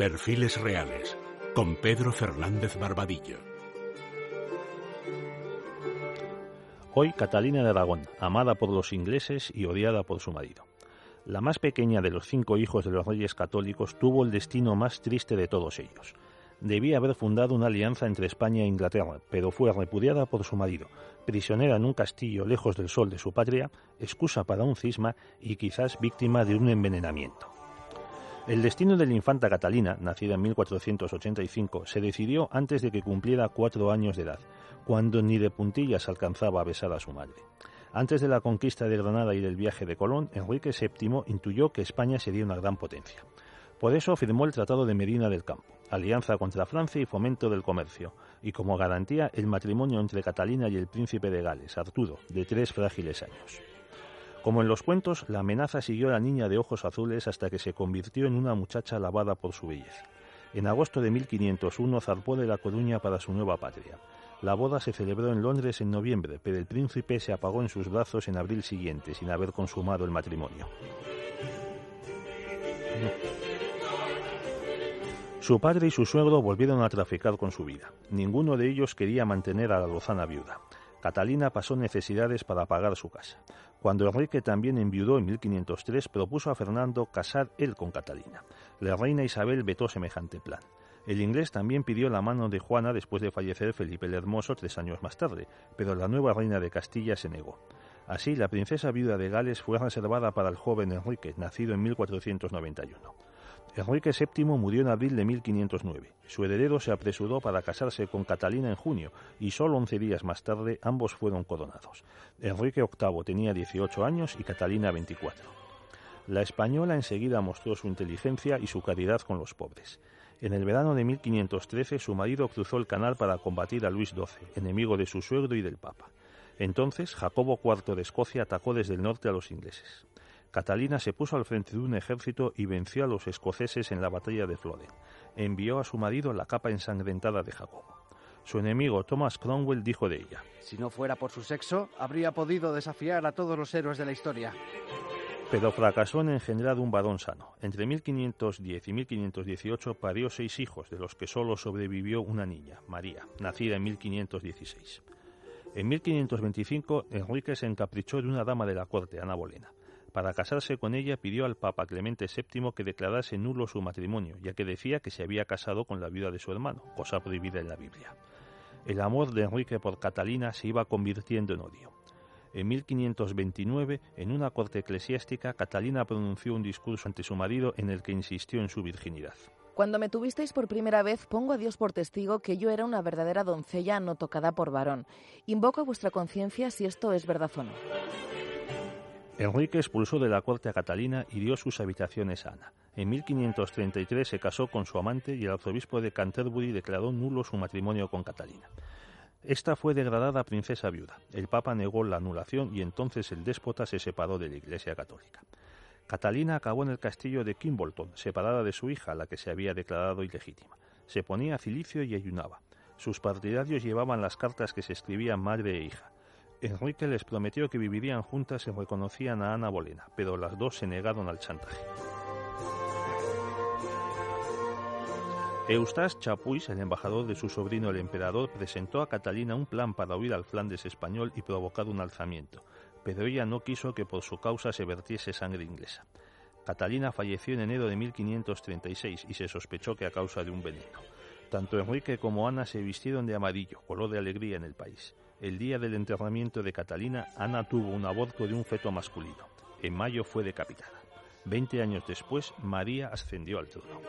Perfiles Reales, con Pedro Fernández Barbadillo. Hoy Catalina de Aragón, amada por los ingleses y odiada por su marido. La más pequeña de los cinco hijos de los reyes católicos tuvo el destino más triste de todos ellos. Debía haber fundado una alianza entre España e Inglaterra, pero fue repudiada por su marido, prisionera en un castillo lejos del sol de su patria, excusa para un cisma y quizás víctima de un envenenamiento. El destino de la infanta Catalina, nacida en 1485, se decidió antes de que cumpliera cuatro años de edad, cuando ni de puntillas alcanzaba a besar a su madre. Antes de la conquista de Granada y del viaje de Colón, Enrique VII intuyó que España sería una gran potencia. Por eso firmó el Tratado de Medina del Campo, alianza contra Francia y fomento del comercio, y como garantía el matrimonio entre Catalina y el príncipe de Gales, Arturo, de tres frágiles años. Como en los cuentos, la amenaza siguió a la niña de ojos azules hasta que se convirtió en una muchacha alabada por su belleza. En agosto de 1501 zarpó de La Coruña para su nueva patria. La boda se celebró en Londres en noviembre, pero el príncipe se apagó en sus brazos en abril siguiente, sin haber consumado el matrimonio. Su padre y su suegro volvieron a traficar con su vida. Ninguno de ellos quería mantener a la lozana viuda. Catalina pasó necesidades para pagar su casa. Cuando Enrique también enviudó en 1503, propuso a Fernando casar él con Catalina. La reina Isabel vetó semejante plan. El inglés también pidió la mano de Juana después de fallecer Felipe el Hermoso tres años más tarde, pero la nueva reina de Castilla se negó. Así, la princesa viuda de Gales fue reservada para el joven Enrique, nacido en 1491. Enrique VII murió en abril de 1509. Su heredero se apresuró para casarse con Catalina en junio y solo once días más tarde ambos fueron coronados. Enrique VIII tenía 18 años y Catalina 24. La española enseguida mostró su inteligencia y su caridad con los pobres. En el verano de 1513 su marido cruzó el canal para combatir a Luis XII, enemigo de su suegro y del Papa. Entonces Jacobo IV de Escocia atacó desde el norte a los ingleses. Catalina se puso al frente de un ejército y venció a los escoceses en la batalla de Flodden. Envió a su marido la capa ensangrentada de Jacobo. Su enemigo Thomas Cromwell dijo de ella: Si no fuera por su sexo, habría podido desafiar a todos los héroes de la historia. Pero fracasó en engendrar un varón sano. Entre 1510 y 1518 parió seis hijos, de los que solo sobrevivió una niña, María, nacida en 1516. En 1525, Enrique se encaprichó de una dama de la corte, Ana Bolena. Para casarse con ella pidió al Papa Clemente VII que declarase nulo su matrimonio, ya que decía que se había casado con la viuda de su hermano, cosa prohibida en la Biblia. El amor de Enrique por Catalina se iba convirtiendo en odio. En 1529, en una corte eclesiástica, Catalina pronunció un discurso ante su marido en el que insistió en su virginidad. Cuando me tuvisteis por primera vez, pongo a Dios por testigo que yo era una verdadera doncella no tocada por varón. Invoco a vuestra conciencia si esto es verdad o no. Enrique expulsó de la corte a Catalina y dio sus habitaciones a Ana. En 1533 se casó con su amante y el arzobispo de Canterbury declaró nulo su matrimonio con Catalina. Esta fue degradada princesa viuda. El Papa negó la anulación y entonces el déspota se separó de la Iglesia Católica. Catalina acabó en el castillo de Kimbolton, separada de su hija, la que se había declarado ilegítima. Se ponía cilicio y ayunaba. Sus partidarios llevaban las cartas que se escribían madre e hija. Enrique les prometió que vivirían juntas y reconocían a Ana Bolena, pero las dos se negaron al chantaje. Eustace Chapuis, el embajador de su sobrino el emperador, presentó a Catalina un plan para huir al Flandes español y provocar un alzamiento, pero ella no quiso que por su causa se vertiese sangre inglesa. Catalina falleció en enero de 1536 y se sospechó que a causa de un veneno. Tanto Enrique como Ana se vistieron de amarillo, color de alegría en el país. El día del enterramiento de Catalina, Ana tuvo un aborto de un feto masculino. En mayo fue decapitada. Veinte años después, María ascendió al trono.